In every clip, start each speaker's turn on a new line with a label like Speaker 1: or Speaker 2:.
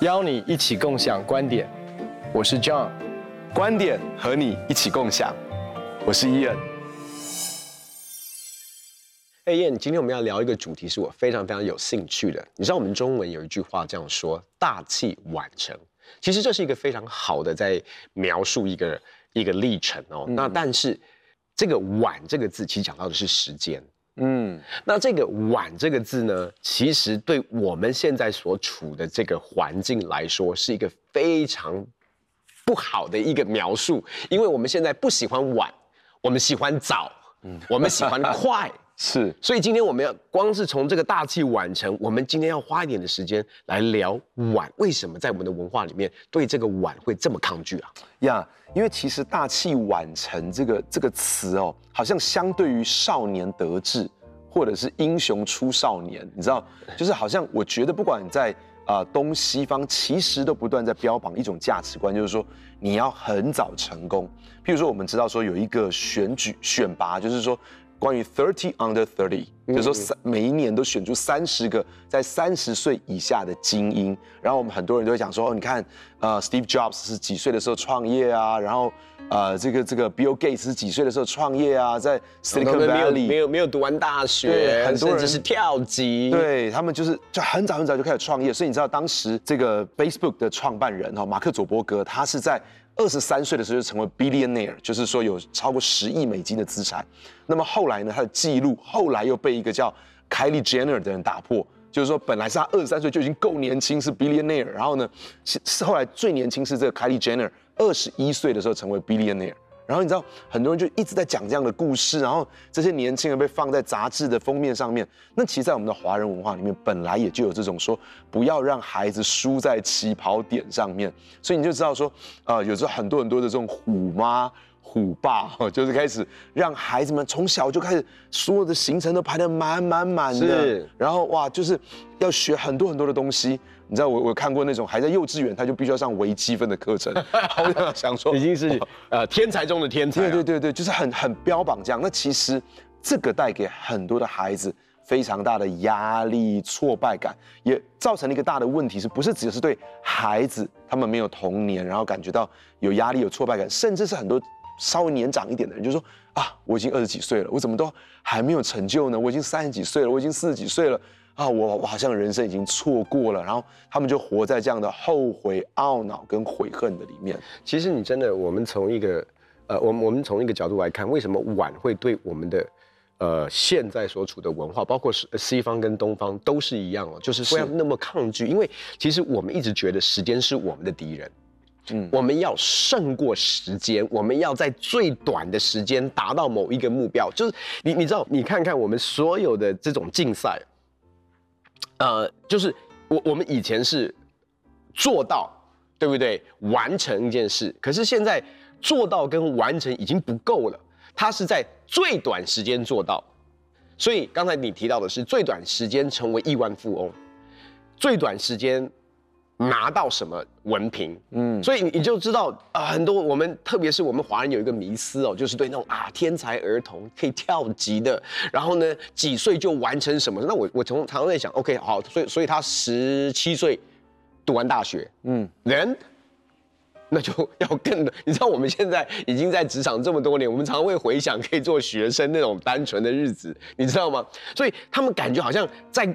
Speaker 1: 邀你一起共享观点，我是 John，
Speaker 2: 观点和你一起共享，我是 Ian。
Speaker 1: 哎，Ian，今天我们要聊一个主题，是我非常非常有兴趣的。你知道我们中文有一句话这样说：“大器晚成。”其实这是一个非常好的在描述一个一个历程哦。嗯、那但是这个“晚”这个字，其实讲到的是时间。嗯，那这个“晚”这个字呢，其实对我们现在所处的这个环境来说，是一个非常不好的一个描述，因为我们现在不喜欢晚，我们喜欢早，嗯，我们喜欢快。
Speaker 2: 是，
Speaker 1: 所以今天我们要光是从这个大器晚成，我们今天要花一点的时间来聊晚，为什么在我们的文化里面对这个晚会这么抗拒啊？
Speaker 2: 呀，yeah, 因为其实大器晚成这个这个词哦，好像相对于少年得志，或者是英雄出少年，你知道，就是好像我觉得不管你在啊、呃、东西方，其实都不断在标榜一种价值观，就是说你要很早成功。譬如说，我们知道说有一个选举选拔，就是说。关于 thirty under thirty，就是说三每一年都选出三十个在三十岁以下的精英，然后我们很多人都会讲说，哦，你看，呃，Steve Jobs 是几岁的时候创业啊？然后，呃，这个这个 Bill Gates 是几岁的时候创业啊？在 Silicon Valley
Speaker 1: 没有没有读完大学，很多人是跳级，
Speaker 2: 对他们就是就很早很早就开始创业，所以你知道当时这个 Facebook 的创办人哈马克佐伯格，他是在。二十三岁的时候就成为 billionaire，就是说有超过十亿美金的资产。那么后来呢，他的记录后来又被一个叫 Kylie Jenner 的人打破，就是说本来是他二十三岁就已经够年轻是 billionaire，然后呢是是后来最年轻是这个 Kylie Jenner，二十一岁的时候成为 billionaire。然后你知道，很多人就一直在讲这样的故事，然后这些年轻人被放在杂志的封面上面。那其实，在我们的华人文化里面，本来也就有这种说，不要让孩子输在起跑点上面。所以你就知道说，呃，有时候很多很多的这种虎妈。虎爸 就是开始让孩子们从小就开始所有的行程都排得满满满的，然后哇，就是要学很多很多的东西。你知道我我看过那种还在幼稚园，他就必须要上微积分的课程，我就想说
Speaker 1: 已经是呃天才中的天才，
Speaker 2: 对对对对，就是很很标榜这样。那其实这个带给很多的孩子非常大的压力、挫败感，也造成了一个大的问题，是不是只是对孩子他们没有童年，然后感觉到有压力、有挫败感，甚至是很多。稍微年长一点的人就说啊，我已经二十几岁了，我怎么都还没有成就呢？我已经三十几岁了，我已经四十几岁了啊，我我好像人生已经错过了。然后他们就活在这样的后悔、懊恼跟悔恨的里面。
Speaker 1: 其实你真的，我们从一个呃，我们我们从一个角度来看，为什么晚会对我们的呃现在所处的文化，包括是西方跟东方都是一样哦，就是不要那么抗拒，因为其实我们一直觉得时间是我们的敌人。嗯，我们要胜过时间，我们要在最短的时间达到某一个目标。就是你，你知道，你看看我们所有的这种竞赛，呃，就是我我们以前是做到，对不对？完成一件事，可是现在做到跟完成已经不够了，它是在最短时间做到。所以刚才你提到的是最短时间成为亿万富翁，最短时间。拿到什么文凭？嗯，所以你就知道啊、呃，很多我们特别是我们华人有一个迷思哦，就是对那种啊天才儿童可以跳级的，然后呢几岁就完成什么？那我我从常常在想，OK 好，所以所以他十七岁读完大学，嗯，人那就要更的，你知道我们现在已经在职场这么多年，我们常常会回想可以做学生那种单纯的日子，你知道吗？所以他们感觉好像在。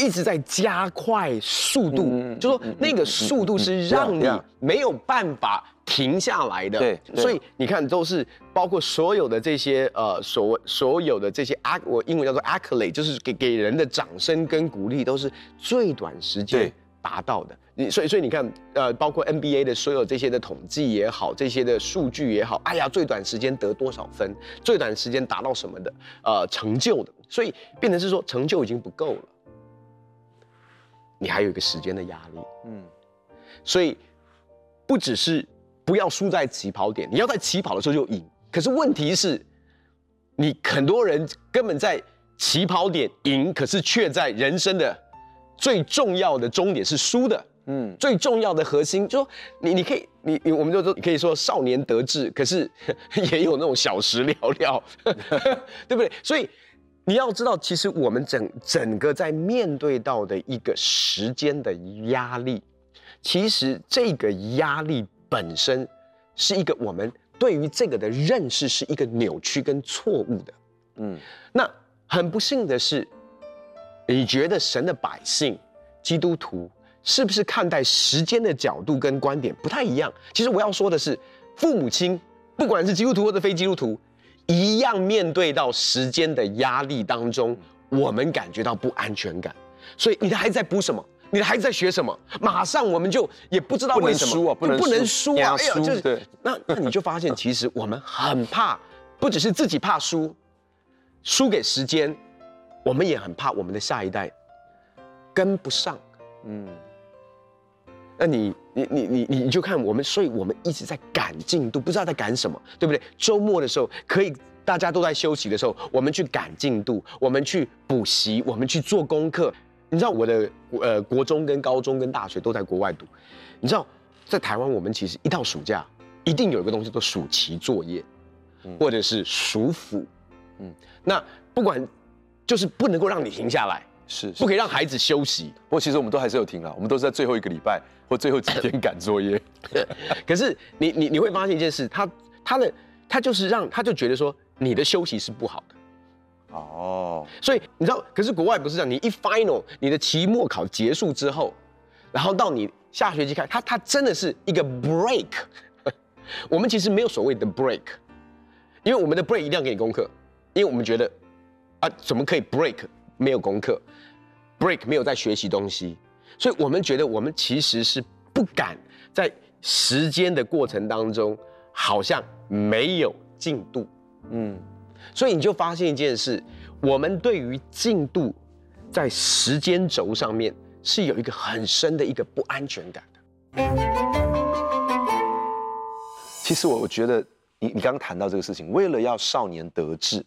Speaker 1: 一直在加快速度，嗯、就说那个速度是让你没有办法停下来的。对，所以你看，都是包括所有的这些呃，所所有的这些 acc，我英文叫做 accolade，就是给给人的掌声跟鼓励，都是最短时间达到的。你所以所以你看，呃，包括 NBA 的所有这些的统计也好，这些的数据也好，哎呀，最短时间得多少分，最短时间达到什么的，呃，成就的，所以变成是说成就已经不够了。你还有一个时间的压力，嗯，所以不只是不要输在起跑点，你要在起跑的时候就赢。可是问题是，你很多人根本在起跑点赢，可是却在人生的最重要的终点是输的。嗯，最重要的核心就是说你你可以你你我们就说你可以说少年得志，可是 也有那种小时了了，对不对？所以你要知道，其实我们整整个在面对到的一个时间的压力，其实这个压力本身是一个我们对于这个的认识是一个扭曲跟错误的。嗯，那很不幸的是，你觉得神的百姓基督徒？是不是看待时间的角度跟观点不太一样？其实我要说的是，父母亲不管是基督徒或者非基督徒，一样面对到时间的压力当中，我们感觉到不安全感。所以你的孩子在补什么？你的孩子在学什么？马上我们就也不知道为什么，
Speaker 2: 不能输啊，不能
Speaker 1: 不能输啊！哎呀，就是。那那你就发现，其实我们很怕，不只是自己怕输，输给时间，我们也很怕我们的下一代跟不上。嗯。那你你你你你就看我们，所以我们一直在赶进度，不知道在赶什么，对不对？周末的时候可以，大家都在休息的时候，我们去赶进度，我们去补习，我们去做功课。你知道我的呃国中跟高中跟大学都在国外读，你知道在台湾我们其实一到暑假一定有一个东西叫暑期作业，或者是暑辅，嗯，那不管就是不能够让你停下来。是，是不可以让孩子休息。
Speaker 2: 不过其实我们都还是有停了，我们都是在最后一个礼拜或最后几天赶作业。
Speaker 1: 可是你你你会发现一件事，他他的他就是让他就觉得说你的休息是不好的。哦。所以你知道，可是国外不是这样，你一 final 你的期末考结束之后，然后到你下学期开，他他真的是一个 break。我们其实没有所谓的 break，因为我们的 break 一定要给你功课，因为我们觉得啊怎么可以 break？没有功课，break 没有在学习东西，所以我们觉得我们其实是不敢在时间的过程当中，好像没有进度，嗯，所以你就发现一件事，我们对于进度在时间轴上面是有一个很深的一个不安全感的。
Speaker 2: 其实我我觉得你你刚刚谈到这个事情，为了要少年得志。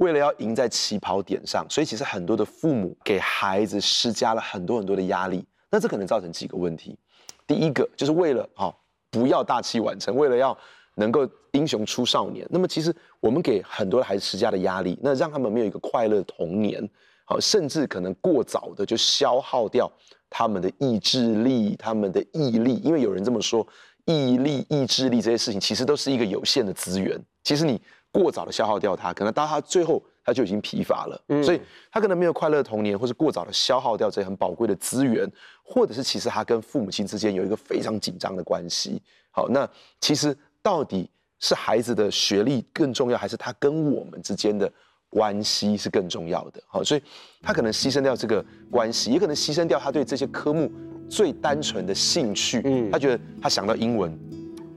Speaker 2: 为了要赢在起跑点上，所以其实很多的父母给孩子施加了很多很多的压力，那这可能造成几个问题。第一个就是为了哈不要大器晚成，为了要能够英雄出少年，那么其实我们给很多的孩子施加的压力，那让他们没有一个快乐童年，好，甚至可能过早的就消耗掉他们的意志力、他们的毅力，因为有人这么说，毅力、意志力这些事情其实都是一个有限的资源，其实你。过早的消耗掉他，可能到他最后他就已经疲乏了，嗯，所以他可能没有快乐的童年，或是过早的消耗掉这些很宝贵的资源，或者是其实他跟父母亲之间有一个非常紧张的关系。好，那其实到底是孩子的学历更重要，还是他跟我们之间的关系是更重要的？好，所以他可能牺牲掉这个关系，也可能牺牲掉他对这些科目最单纯的兴趣。嗯，他觉得他想到英文。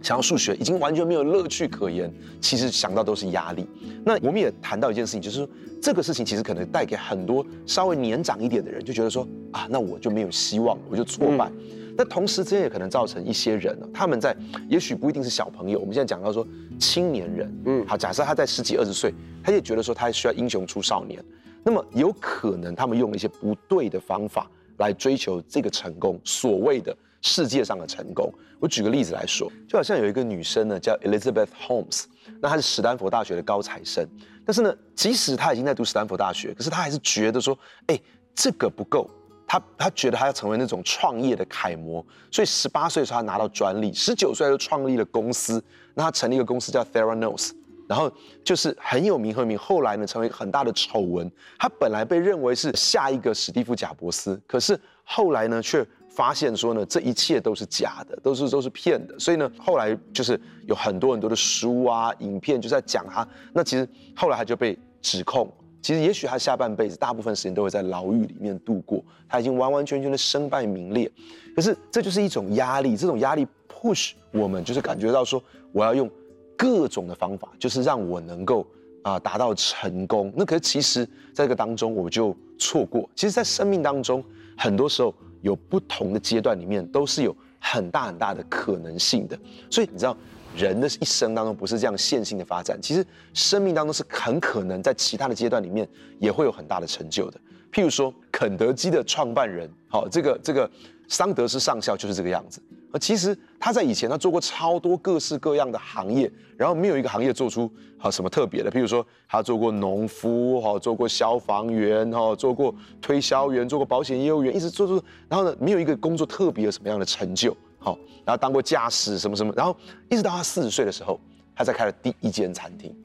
Speaker 2: 想要数学已经完全没有乐趣可言，其实想到都是压力。那我们也谈到一件事情，就是说这个事情其实可能带给很多稍微年长一点的人，就觉得说啊，那我就没有希望，我就挫败。那、嗯、同时之间也可能造成一些人呢，他们在也许不一定是小朋友，我们现在讲到说青年人，嗯，好，假设他在十几二十岁，他也觉得说他需要英雄出少年，那么有可能他们用了一些不对的方法来追求这个成功，所谓的。世界上的成功，我举个例子来说，就好像有一个女生呢，叫 Elizabeth Holmes，那她是史丹佛大学的高材生，但是呢，即使她已经在读史丹佛大学，可是她还是觉得说，哎，这个不够，她她觉得她要成为那种创业的楷模，所以十八岁的时候她拿到专利，十九岁就创立了公司，那她成立一个公司叫 Theranos，然后就是很有名很有名，后来呢成为很大的丑闻，她本来被认为是下一个史蒂夫贾伯斯，可是后来呢却。发现说呢，这一切都是假的，都是都是骗的。所以呢，后来就是有很多很多的书啊、影片就在讲他。那其实后来他就被指控，其实也许他下半辈子大部分时间都会在牢狱里面度过。他已经完完全全的身败名裂。可是这就是一种压力，这种压力 push 我们，就是感觉到说我要用各种的方法，就是让我能够啊达到成功。那可是其实在这个当中我就错过。其实，在生命当中很多时候。有不同的阶段里面，都是有很大很大的可能性的。所以你知道，人的一生当中不是这样线性的发展，其实生命当中是很可能在其他的阶段里面也会有很大的成就的。譬如说，肯德基的创办人，好，这个这个桑德斯上校就是这个样子。而其实他在以前他做过超多各式各样的行业，然后没有一个行业做出啊什么特别的。譬如说，他做过农夫，哈，做过消防员，哈，做过推销员，做过保险业务员，一直做做，然后呢，没有一个工作特别有什么样的成就。好，然后当过驾驶什么什么，然后一直到他四十岁的时候，他才开了第一间餐厅。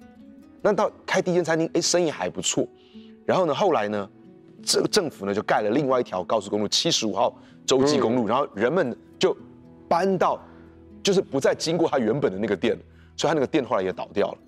Speaker 2: 那到开第一间餐厅，哎，生意还不错。然后呢，后来呢，这个政府呢就盖了另外一条高速公路，七十五号洲际公路，嗯、然后人们就搬到，就是不再经过他原本的那个店，所以他那个店后来也倒掉了。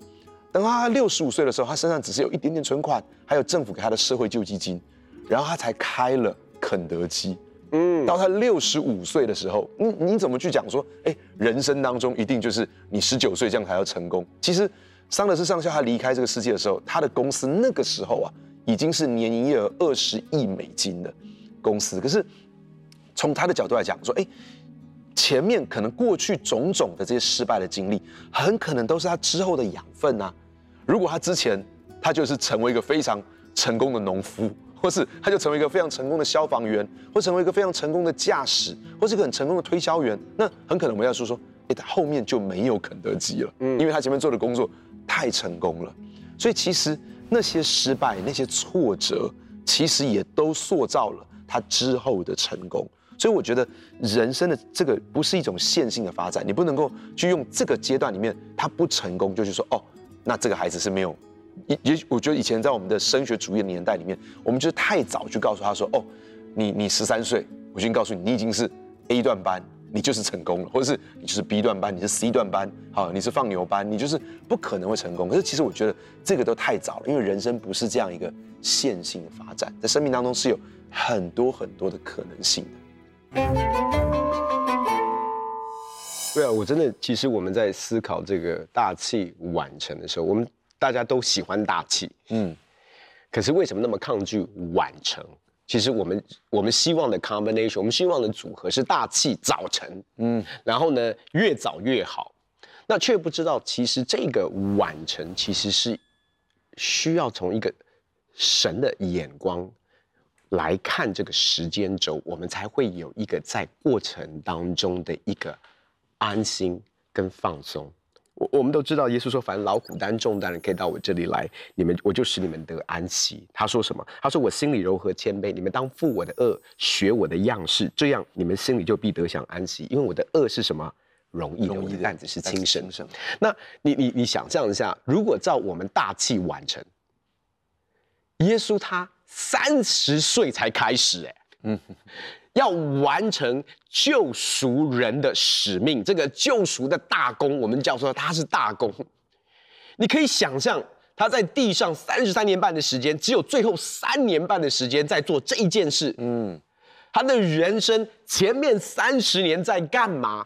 Speaker 2: 等他六十五岁的时候，他身上只是有一点点存款，还有政府给他的社会救济金，然后他才开了肯德基。嗯，到他六十五岁的时候，你你怎么去讲说，哎，人生当中一定就是你十九岁这样才要成功？其实，桑德斯上校他离开这个世界的时候，他的公司那个时候啊，已经是年营业额二十亿美金的公司。可是，从他的角度来讲，说，哎，前面可能过去种种的这些失败的经历，很可能都是他之后的养分啊。如果他之前他就是成为一个非常成功的农夫。或是他就成为一个非常成功的消防员，或成为一个非常成功的驾驶，或是一个很成功的推销员，那很可能我们要说说，哎，他后面就没有肯德基了，嗯，因为他前面做的工作太成功了，所以其实那些失败、那些挫折，其实也都塑造了他之后的成功。所以我觉得人生的这个不是一种线性的发展，你不能够去用这个阶段里面他不成功，就去说哦，那这个孩子是没有。也也我觉得以前在我们的升学主义的年代里面，我们就是太早去告诉他说，哦，你你十三岁，我已经告诉你，你已经是 A 段班，你就是成功了，或者是你就是 B 段班，你是 C 段班，好，你是放牛班，你就是不可能会成功。可是其实我觉得这个都太早了，因为人生不是这样一个线性的发展，在生命当中是有很多很多的可能性的。
Speaker 1: 对啊，我真的，其实我们在思考这个大器晚成的时候，我们。大家都喜欢大器，嗯，可是为什么那么抗拒晚成？其实我们我们希望的 combination，我们希望的组合是大器早成，嗯，然后呢越早越好，那却不知道其实这个晚成其实是需要从一个神的眼光来看这个时间轴，我们才会有一个在过程当中的一个安心跟放松。我我们都知道，耶稣说：“凡劳苦担重担的，可以到我这里来，你们我就使你们得安息。”他说什么？他说：“我心里柔和谦卑，你们当负我的轭，学我的样式，这样你们心里就必得享安息。因为我的轭是什么？容易的，我的担子是轻省。那你你你想象一下，如果照我们大器晚成，耶稣他三十岁才开始，哎，嗯。要完成救赎人的使命，这个救赎的大功，我们叫做他是大功。你可以想象他在地上三十三年半的时间，只有最后三年半的时间在做这一件事。嗯，他的人生前面三十年在干嘛？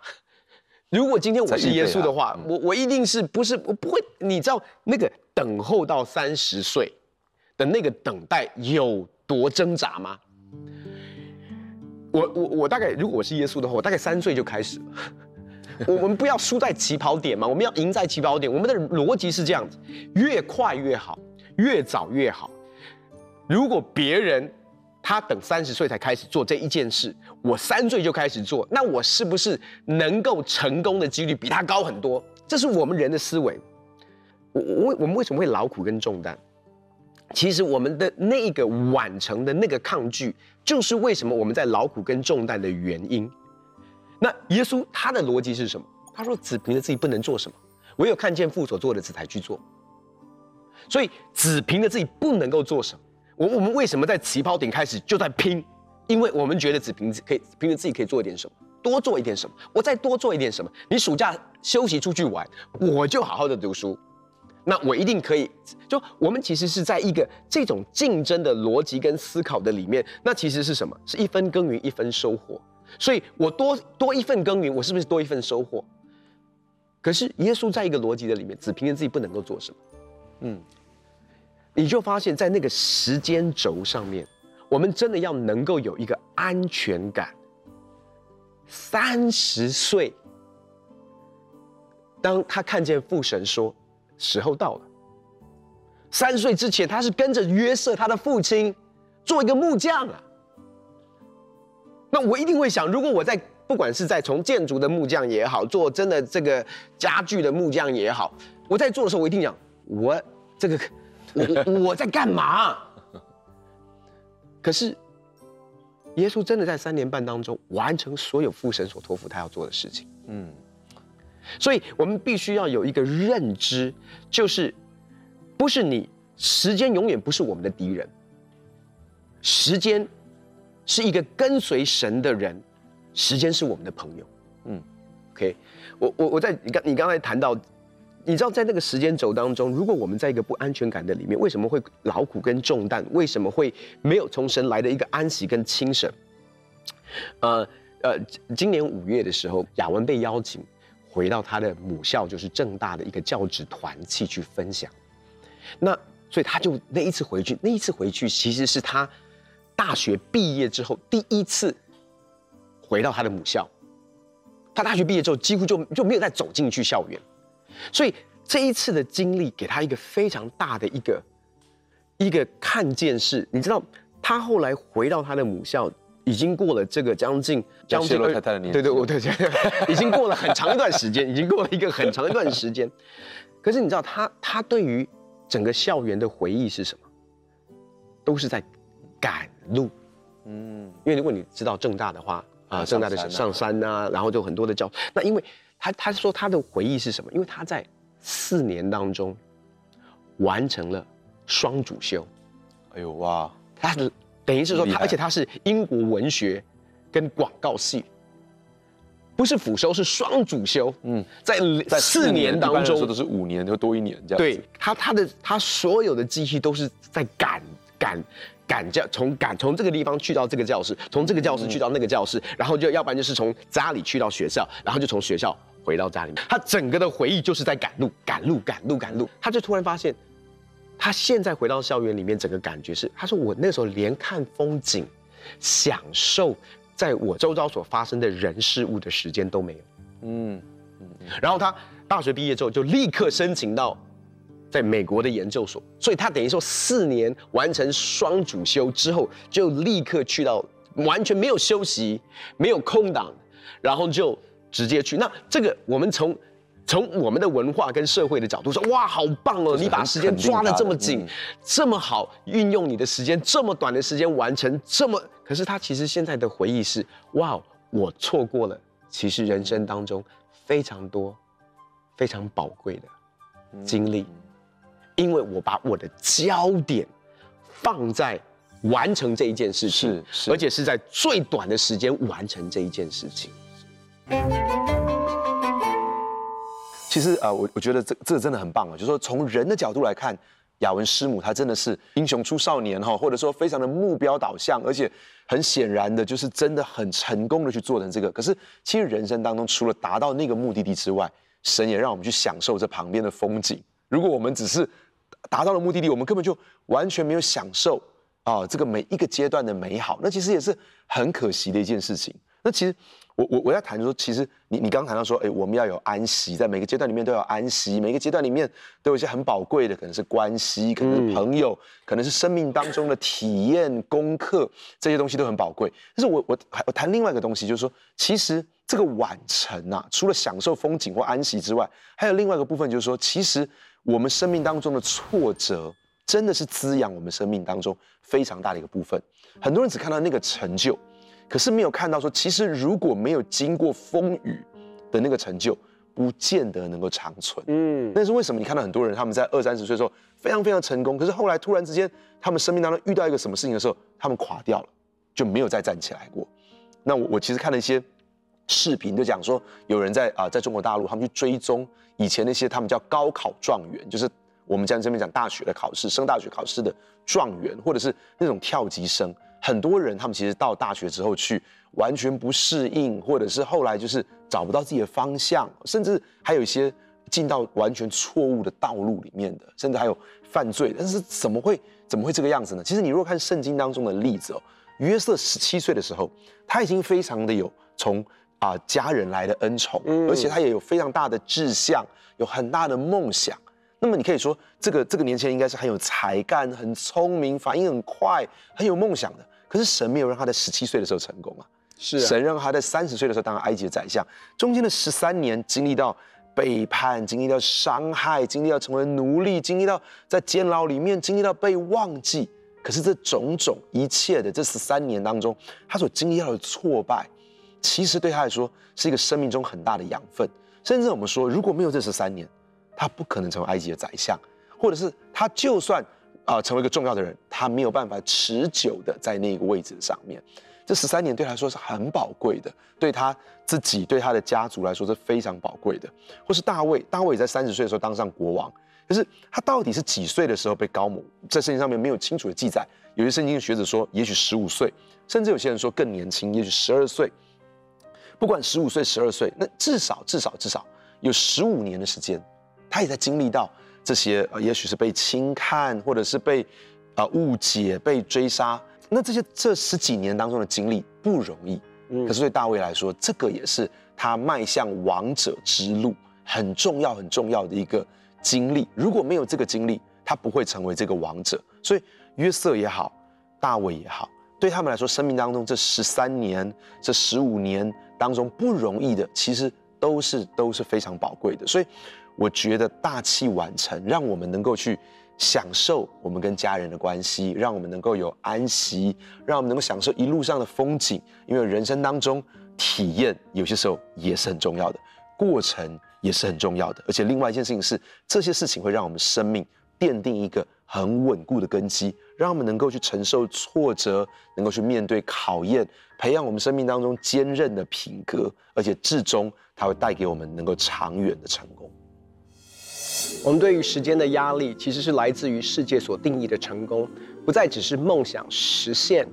Speaker 1: 如果今天我是耶稣的话，我我一定是不是我不会？你知道那个等候到三十岁的那个等待有多挣扎吗？我我我大概，如果我是耶稣的话，我大概三岁就开始。我们不要输在起跑点嘛，我们要赢在起跑点。我们的逻辑是这样子：越快越好，越早越好。如果别人他等三十岁才开始做这一件事，我三岁就开始做，那我是不是能够成功的几率比他高很多？这是我们人的思维。我我我们为什么会劳苦跟重担？其实我们的那个晚成的那个抗拒，就是为什么我们在劳苦跟重担的原因。那耶稣他的逻辑是什么？他说：“子凭着自己不能做什么，唯有看见父所做的，子才去做。”所以子凭着自己不能够做什么。我我们为什么在起跑点开始就在拼？因为我们觉得子凭可以凭着自己可以做一点什么，多做一点什么，我再多做一点什么。你暑假休息出去玩，我就好好的读书。那我一定可以，就我们其实是在一个这种竞争的逻辑跟思考的里面，那其实是什么？是一分耕耘一分收获。所以我多多一份耕耘，我是不是多一份收获？可是耶稣在一个逻辑的里面，只凭着自己不能够做什么。嗯，你就发现，在那个时间轴上面，我们真的要能够有一个安全感。三十岁。当他看见父神说时候到了。三岁之前，他是跟着约瑟他的父亲做一个木匠啊。那我一定会想，如果我在不管是在从建筑的木匠也好，做真的这个家具的木匠也好，我在做的时候，我一定想，我这个我我在干嘛？可是耶稣真的在三年半当中完成所有父神所托付他要做的事情。嗯，所以我们必须要有一个认知，就是。不是你，时间永远不是我们的敌人。时间是一个跟随神的人，时间是我们的朋友。嗯，OK，我我我在你刚你刚才谈到，你知道在那个时间轴当中，如果我们在一个不安全感的里面，为什么会劳苦跟重担？为什么会没有从神来的一个安息跟轻省？呃呃，今年五月的时候，雅文被邀请回到他的母校，就是政大的一个教职团契去分享。那所以他就那一次回去，那一次回去其实是他大学毕业之后第一次回到他的母校。他大学毕业之后几乎就就没有再走进去校园，所以这一次的经历给他一个非常大的一个一个看见是，你知道他后来回到他的母校，已经过了这个将近将近
Speaker 2: 太太的年纪，
Speaker 1: 对对，我对对，已经过了很长一段时间，已经过了一个很长一段时间。可是你知道他他对于整个校园的回忆是什么？都是在赶路，嗯，因为如果你知道正大的话啊，正大的上山啊，然后就很多的教，那因为他他说他的回忆是什么？因为他在四年当中完成了双主修，
Speaker 2: 哎呦哇，
Speaker 1: 他是等于是说他，而且他是英国文学跟广告系。不是辅修，是双主修。嗯，在在四年当中，
Speaker 2: 说的是五年，就多一年这样。
Speaker 1: 对他，他的他所有的记忆都是在赶赶赶教，从赶从这个地方去到这个教室，从这个教室去到那个教室，然后就要不然就是从家里去到学校，然后就从学校回到家里面。他整个的回忆就是在赶路，赶路，赶路，赶路。他就突然发现，他现在回到校园里面，整个感觉是，他说我那时候连看风景，享受。在我周遭所发生的人事物的时间都没有，嗯，嗯，然后他大学毕业之后就立刻申请到在美国的研究所，所以他等于说四年完成双主修之后，就立刻去到完全没有休息、没有空档，然后就直接去。那这个我们从从我们的文化跟社会的角度说，哇，好棒哦！你把时间抓得这么紧，嗯、这么好运用你的时间，这么短的时间完成这么，可是他其实现在的回忆是，哇，我错过了，其实人生当中非常多非常宝贵的经历，因为我把我的焦点放在完成这一件事情，是，是，而且是在最短的时间完成这一件事情。
Speaker 2: 其实啊，我我觉得这这真的很棒啊，就是说从人的角度来看，雅文师母她真的是英雄出少年哈，或者说非常的目标导向，而且很显然的就是真的很成功的去做成这个。可是其实人生当中除了达到那个目的地之外，神也让我们去享受这旁边的风景。如果我们只是达到了目的地，我们根本就完全没有享受啊这个每一个阶段的美好，那其实也是很可惜的一件事情。那其实。我我我要谈说，其实你你刚刚谈到说，哎，我们要有安息，在每个阶段里面都要安息，每个阶段里面都有一些很宝贵的，可能是关系，可能是朋友，可能是生命当中的体验、功课，这些东西都很宝贵。但是我我还我谈另外一个东西，就是说，其实这个晚程啊，除了享受风景或安息之外，还有另外一个部分，就是说，其实我们生命当中的挫折，真的是滋养我们生命当中非常大的一个部分。很多人只看到那个成就。可是没有看到说，其实如果没有经过风雨的那个成就，不见得能够长存。嗯，那是为什么？你看到很多人他们在二三十岁的时候非常非常成功，可是后来突然之间，他们生命当中遇到一个什么事情的时候，他们垮掉了，就没有再站起来过。那我我其实看了一些视频，就讲说有人在啊、呃，在中国大陆，他们去追踪以前那些他们叫高考状元，就是我们在这边讲大学的考试，升大学考试的状元，或者是那种跳级生。很多人他们其实到大学之后去完全不适应，或者是后来就是找不到自己的方向，甚至还有一些进到完全错误的道路里面的，甚至还有犯罪。但是怎么会怎么会这个样子呢？其实你如果看圣经当中的例子哦，约瑟十七岁的时候，他已经非常的有从啊、家人来的恩宠，而且他也有非常大的志向，有很大的梦想。那么你可以说，这个这个年轻人应该是很有才干、很聪明、反应很快、很有梦想的。可是神没有让他在十七岁的时候成功啊，
Speaker 1: 是啊，
Speaker 2: 神让他在三十岁的时候当埃及的宰相，中间的十三年经历到背叛，经历到伤害，经历到成为奴隶，经历到在监牢里面，经历到被忘记。可是这种种一切的这十三年当中，他所经历到的挫败，其实对他来说是一个生命中很大的养分。甚至我们说，如果没有这十三年，他不可能成为埃及的宰相，或者是他就算啊、成为一个重要的人，他没有办法持久的在那个位置上面。这十三年对他来说是很宝贵的，对他自己、对他的家族来说是非常宝贵的。或是大卫，大卫也在三十岁的时候当上国王，可是他到底是几岁的时候被膏抹？在圣经上面没有清楚的记载。有些圣经学者说，也许十五岁，甚至有些人说更年轻，也许十二岁。不管十五岁、十二岁，那至少、至少、至少有十五年的时间。他也在经历到这些，呃，也许是被轻看，或者是被啊、呃、误解、被追杀。那这些这十几年当中的经历不容易，嗯，可是对大卫来说，这个也是他迈向王者之路很重要、很重要的一个经历。如果没有这个经历，他不会成为这个王者。所以约瑟也好，大卫也好，对他们来说，生命当中这十三年、这十五年当中不容易的，其实都是都是非常宝贵的。所以。我觉得大器晚成，让我们能够去享受我们跟家人的关系，让我们能够有安息，让我们能够享受一路上的风景。因为人生当中体验有些时候也是很重要的，过程也是很重要的。而且另外一件事情是，这些事情会让我们生命奠定一个很稳固的根基，让我们能够去承受挫折，能够去面对考验，培养我们生命当中坚韧的品格，而且至终它会带给我们能够长远的成功。
Speaker 1: 我们对于时间的压力，其实是来自于世界所定义的成功，不再只是梦想实现，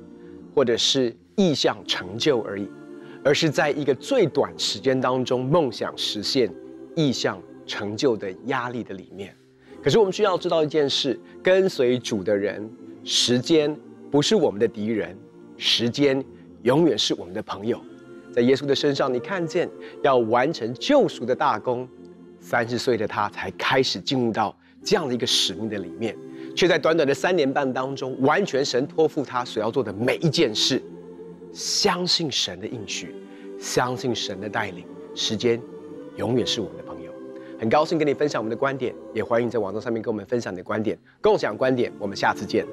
Speaker 1: 或者是意向成就而已，而是在一个最短时间当中梦想实现、意向成就的压力的里面。可是我们需要知道一件事：跟随主的人，时间不是我们的敌人，时间永远是我们的朋友。在耶稣的身上，你看见要完成救赎的大功。三十岁的他才开始进入到这样的一个使命的里面，却在短短的三年半当中，完全神托付他所要做的每一件事，相信神的应许，相信神的带领，时间永远是我们的朋友。很高兴跟你分享我们的观点，也欢迎在网络上面跟我们分享你的观点，共享观点。我们下次见。